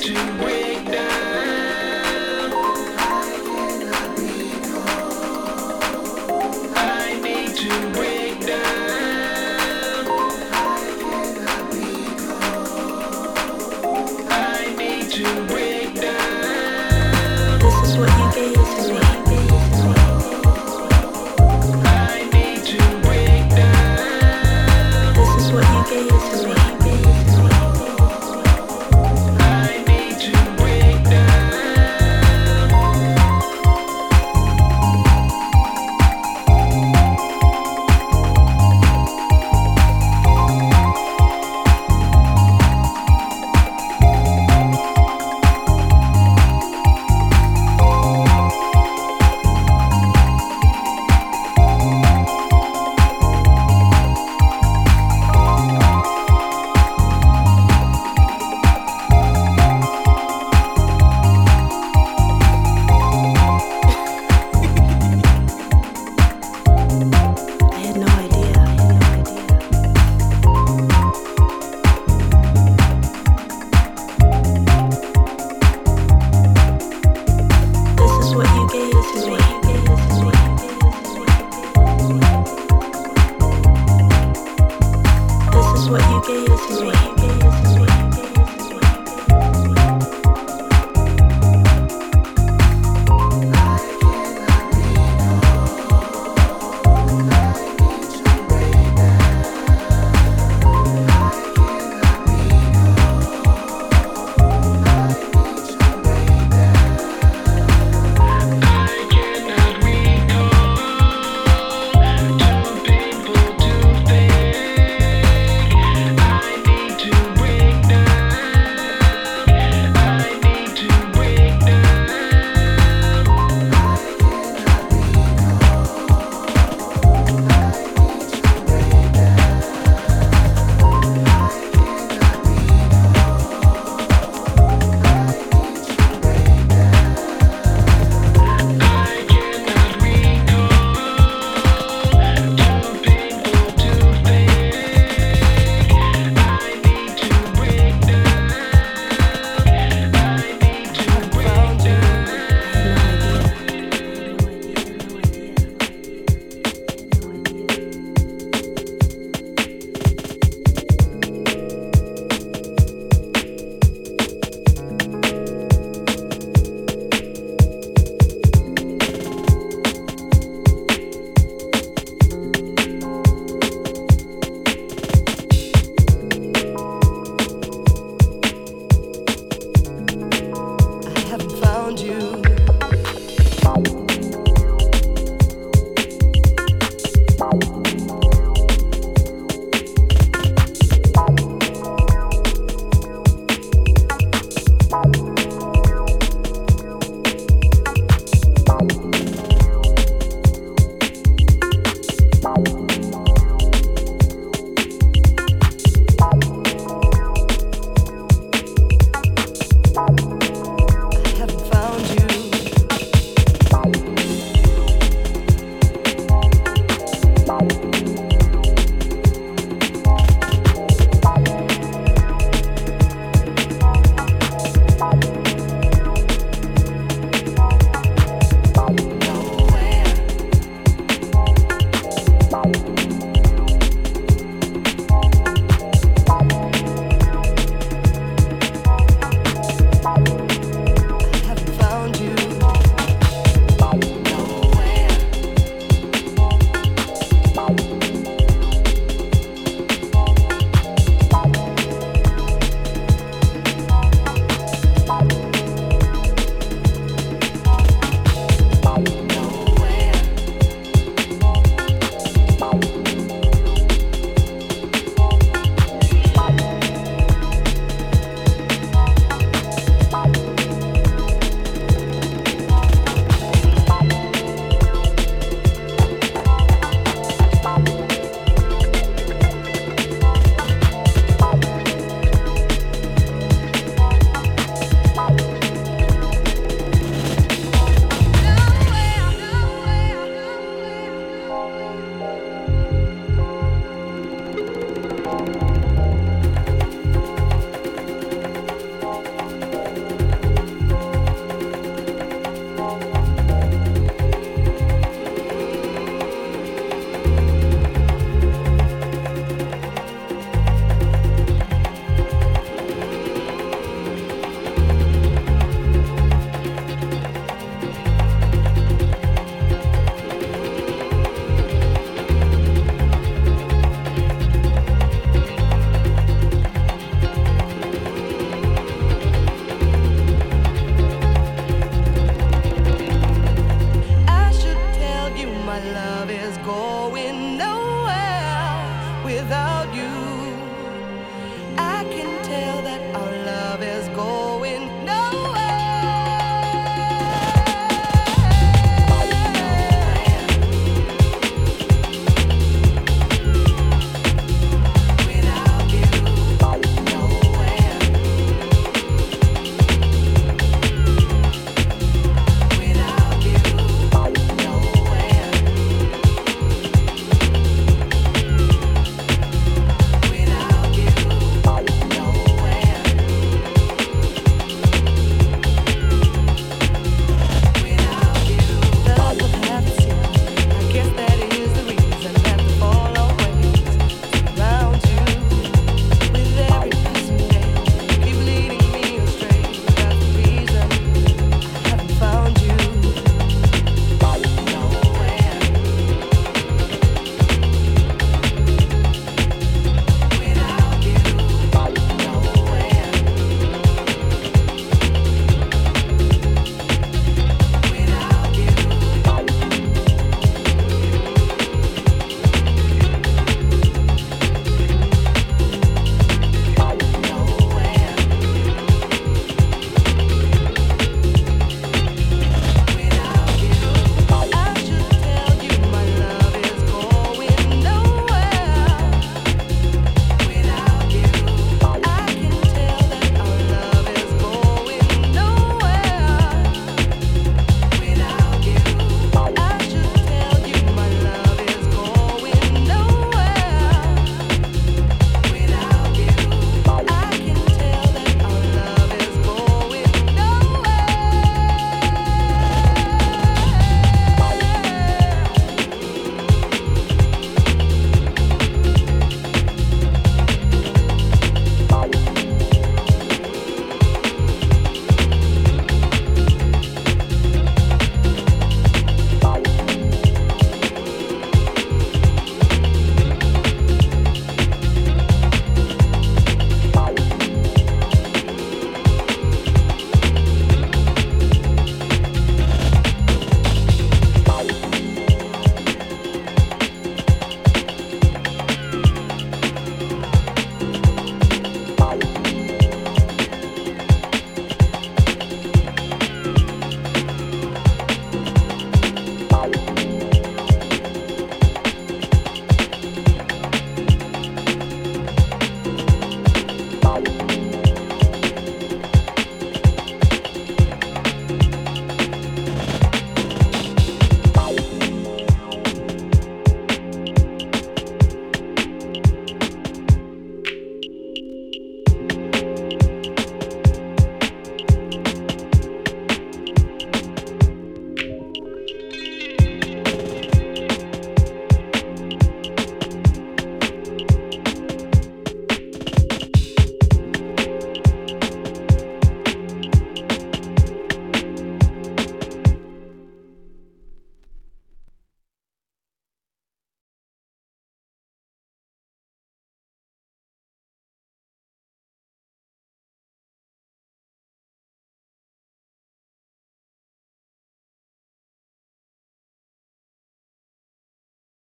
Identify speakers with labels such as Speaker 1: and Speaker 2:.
Speaker 1: to